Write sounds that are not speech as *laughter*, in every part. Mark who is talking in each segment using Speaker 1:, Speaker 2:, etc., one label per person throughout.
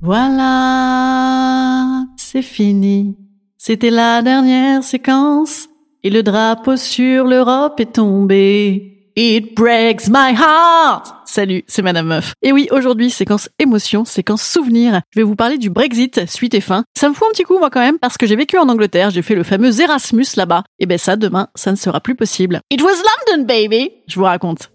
Speaker 1: Voilà, c'est fini. C'était la dernière séquence et le drapeau sur l'Europe est tombé. It breaks my heart. Salut, c'est Madame Meuf. Et oui, aujourd'hui, séquence émotion, séquence souvenir. Je vais vous parler du Brexit, suite et fin. Ça me fout un petit coup, moi, quand même, parce que j'ai vécu en Angleterre, j'ai fait le fameux Erasmus là-bas. Et ben ça, demain, ça ne sera plus possible. It was London, baby! Je vous raconte.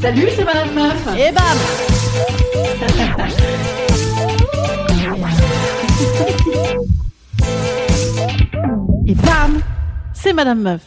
Speaker 1: Salut, c'est Madame Meuf. Et bam Et bam C'est Madame Meuf.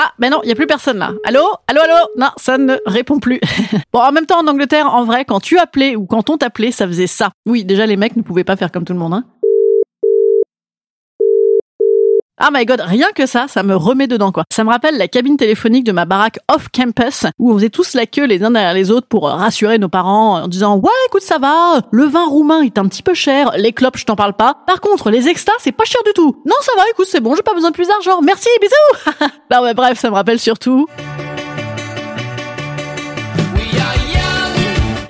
Speaker 1: Ah, ben non, il y a plus personne là. Allô? Allô, allô? Non, ça ne répond plus. *laughs* bon, en même temps, en Angleterre, en vrai, quand tu appelais ou quand on t'appelait, ça faisait ça. Oui, déjà, les mecs ne pouvaient pas faire comme tout le monde, hein. Ah my god, rien que ça, ça me remet dedans quoi. Ça me rappelle la cabine téléphonique de ma baraque off campus où on faisait tous la queue les uns derrière les autres pour euh, rassurer nos parents en disant "Ouais, écoute, ça va, le vin roumain est un petit peu cher, les clopes, je t'en parle pas. Par contre, les extas, c'est pas cher du tout. Non, ça va, écoute, c'est bon, j'ai pas besoin de plus d'argent. Merci, bisous." *laughs* non mais bref, ça me rappelle surtout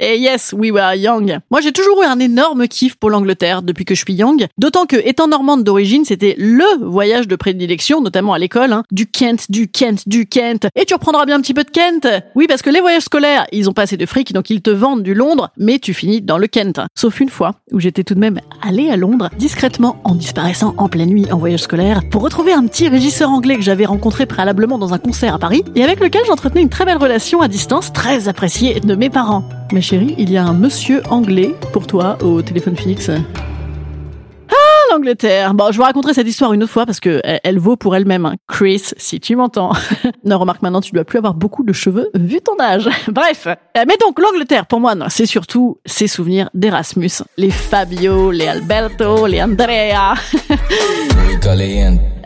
Speaker 1: Et yes, we were young. Moi, j'ai toujours eu un énorme kiff pour l'Angleterre depuis que je suis young. D'autant que, étant normande d'origine, c'était LE voyage de prédilection, notamment à l'école, hein. Du Kent, du Kent, du Kent. Et tu reprendras bien un petit peu de Kent. Oui, parce que les voyages scolaires, ils ont pas assez de fric, donc ils te vendent du Londres, mais tu finis dans le Kent. Sauf une fois, où j'étais tout de même allée à Londres, discrètement, en disparaissant en pleine nuit en voyage scolaire, pour retrouver un petit régisseur anglais que j'avais rencontré préalablement dans un concert à Paris, et avec lequel j'entretenais une très belle relation à distance, très appréciée de mes parents. Il y a un monsieur anglais pour toi au téléphone fixe. L'Angleterre. Bon, je vous raconterai cette histoire une autre fois parce que elle, elle vaut pour elle-même. hein. Chris, si tu m'entends. *laughs* non, remarque maintenant, tu dois plus avoir beaucoup de cheveux vu ton âge. *laughs* Bref. Euh, Mais donc, l'Angleterre, pour moi, non, c'est surtout ses souvenirs d'Erasmus. Les Fabio, les Alberto, les Andrea.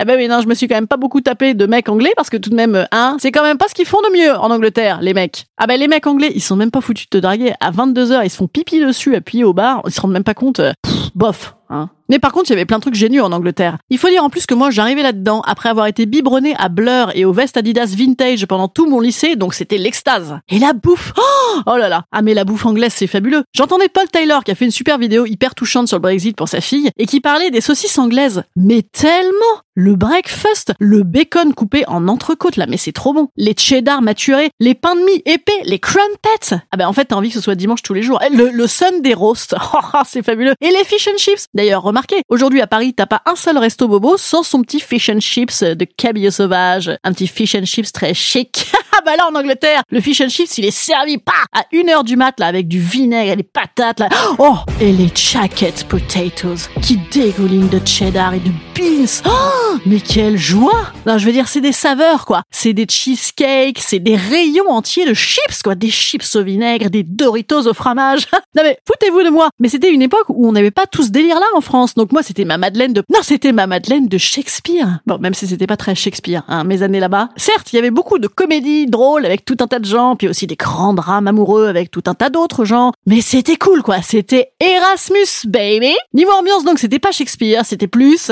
Speaker 1: Eh ben oui, non, je me suis quand même pas beaucoup tapé de mecs anglais parce que tout de même, euh, hein, c'est quand même pas ce qu'ils font de mieux en Angleterre, les mecs. Ah ben les mecs anglais, ils sont même pas foutus de te draguer. À 22h, ils se font pipi dessus, appuyés au bar, ils se rendent même pas compte. euh, pff, bof, hein. Mais par contre, il y avait plein de trucs géniaux en Angleterre. Il faut dire en plus que moi, j'arrivais là-dedans après avoir été biberonné à Blur et aux vestes Adidas vintage pendant tout mon lycée, donc c'était l'extase. Et la bouffe Oh, oh là là Ah mais la bouffe anglaise, c'est fabuleux. J'entendais Paul Taylor qui a fait une super vidéo hyper touchante sur le Brexit pour sa fille et qui parlait des saucisses anglaises. Mais tellement Le breakfast, le bacon coupé en entrecôte là, mais c'est trop bon. Les cheddar maturés, les pains de mie épais, les crumpets. Ah ben en fait, t'as envie que ce soit dimanche tous les jours. Eh, Le, le Sunday roast, *laughs* Oh, oh, c'est fabuleux. Et les fish and chips. D'ailleurs, remarquez, aujourd'hui à Paris, t'as pas un seul resto bobo sans son petit fish and chips de cabillaud sauvage. Un petit fish and chips très chic. *laughs* Ah bah là en Angleterre, le fish and chips il est servi pas à une heure du mat là avec du vinaigre et des patates là. Oh et les jacket potatoes qui dégoulinent de cheddar et de beans. Oh mais quelle joie Non je veux dire c'est des saveurs quoi. C'est des cheesecakes, c'est des rayons entiers de chips quoi, des chips au vinaigre, des Doritos au fromage. *laughs* non mais foutez-vous de moi. Mais c'était une époque où on n'avait pas tout ce délire là en France. Donc moi c'était ma Madeleine de non c'était ma Madeleine de Shakespeare. Bon même si c'était pas très Shakespeare hein, mes années là-bas. Certes il y avait beaucoup de comédies drôles avec tout un tas de gens, puis aussi des grands drames amoureux avec tout un tas d'autres gens. Mais c'était cool quoi. C'était Erasmus baby. Niveau ambiance donc c'était pas Shakespeare, c'était plus.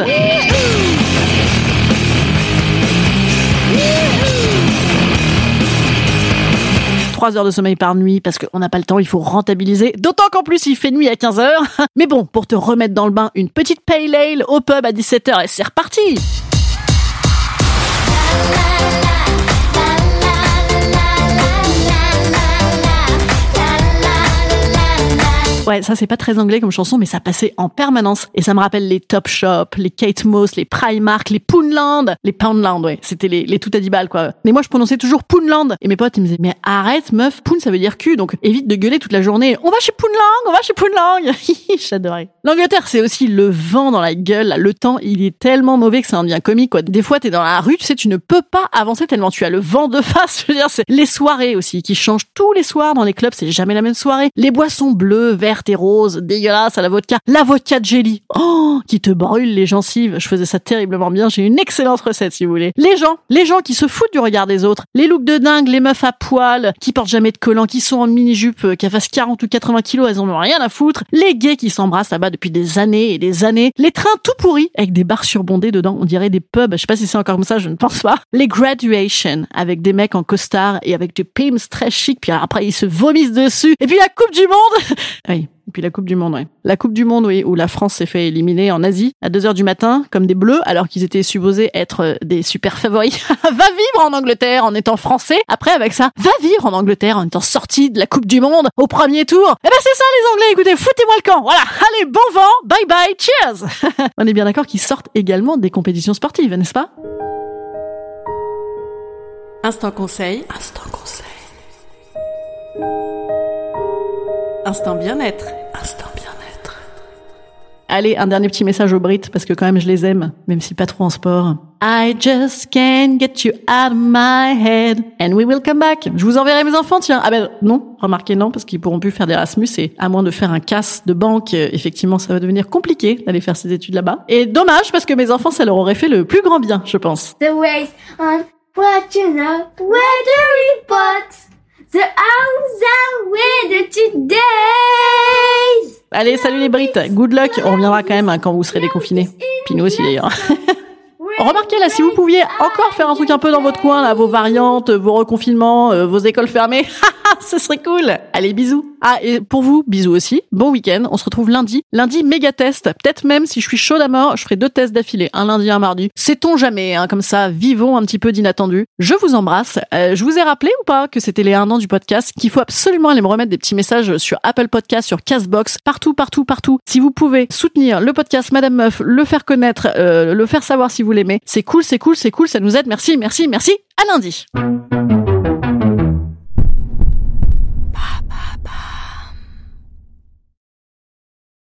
Speaker 1: 3 heures de sommeil par nuit parce qu'on n'a pas le temps, il faut rentabiliser. D'autant qu'en plus, il fait nuit à 15 heures. *laughs* Mais bon, pour te remettre dans le bain, une petite pale ale au pub à 17h et c'est reparti. Ouais, ça c'est pas très anglais comme chanson, mais ça passait en permanence. Et ça me rappelle les Top Shop, les Kate Moss, les Primark, les Poundland, les Poundland, ouais. C'était les, les tout à 10 balles, quoi. Mais moi, je prononçais toujours Poundland. Et mes potes, ils me disaient, mais arrête, meuf, Pound, ça veut dire cul. Donc, évite de gueuler toute la journée. On va chez Poundland, on va chez Poundland. *laughs* J'adorais. L'Angleterre, c'est aussi le vent dans la gueule. Le temps, il est tellement mauvais que ça en devient comique, quoi. Des fois, t'es dans la rue, tu sais, tu ne peux pas avancer tellement tu as le vent de face. *laughs* Je veux dire, c'est les soirées aussi qui changent tous les soirs dans les clubs. C'est jamais la même soirée. Les boissons bleues, vertes, et dégueulasse à la vodka. La vodka jelly. Oh, qui te brûle les gencives. Je faisais ça terriblement bien. J'ai une excellente recette, si vous voulez. Les gens, les gens qui se foutent du regard des autres. Les looks de dingue, les meufs à poil, qui portent jamais de collant, qui sont en mini-jupe, euh, qui fassent 40 ou 80 kilos, elles en ont rien à foutre. Les gays qui s'embrassent là-bas depuis des années et des années. Les trains tout pourris, avec des bars surbondés dedans. On dirait des pubs. Je sais pas si c'est encore comme ça, je ne pense pas. Les graduation, avec des mecs en costard et avec des pims très chic, puis après ils se vomissent dessus. Et puis la Coupe du Monde. *laughs* oui. Et puis la Coupe du Monde, ouais. La Coupe du Monde, oui, où la France s'est fait éliminer en Asie à 2 heures du matin, comme des bleus, alors qu'ils étaient supposés être euh, des super favoris. *laughs* va vivre en Angleterre en étant français. Après, avec ça, va vivre en Angleterre en étant sorti de la Coupe du Monde au premier tour. Eh ben, c'est ça, les Anglais. Écoutez, foutez-moi le camp. Voilà. Allez, bon vent. Bye bye. Cheers. *laughs* On est bien d'accord qu'ils sortent également des compétitions sportives, n'est-ce pas? Instant conseil. Instant conseil. Instant bien-être. Instant bien-être. Allez, un dernier petit message aux Brits, parce que quand même je les aime, même si pas trop en sport. I just can't get you out of my head, and we will come back. Je vous enverrai mes enfants, tiens. Ah ben non, remarquez non, parce qu'ils pourront plus faire d'Erasmus, et à moins de faire un casse de banque, euh, effectivement, ça va devenir compliqué d'aller faire ces études là-bas. Et dommage, parce que mes enfants, ça leur aurait fait le plus grand bien, je pense.
Speaker 2: The ways on what you know, weather reports. The are weather today.
Speaker 1: Allez, salut les Brits, good luck. On reviendra quand même hein, quand vous serez déconfinés. Puis nous aussi d'ailleurs. Remarquez là, si vous pouviez encore faire un truc un peu dans votre coin, là, vos variantes, vos reconfinements, euh, vos écoles fermées, *laughs* *laughs* ce serait cool. Allez, bisous. Ah, et pour vous, bisous aussi. Bon week-end. On se retrouve lundi. Lundi, méga test. Peut-être même si je suis chaude à mort, je ferai deux tests d'affilée. Un lundi, un mardi. Sait-on jamais, hein, comme ça, vivons un petit peu d'inattendu. Je vous embrasse. Euh, je vous ai rappelé ou pas que c'était les un an du podcast, qu'il faut absolument aller me remettre des petits messages sur Apple Podcast, sur Castbox, partout, partout, partout. Si vous pouvez soutenir le podcast Madame Meuf, le faire connaître, euh, le faire savoir si vous l'aimez, c'est cool, c'est cool, c'est cool, ça nous aide. Merci, merci, merci. À lundi.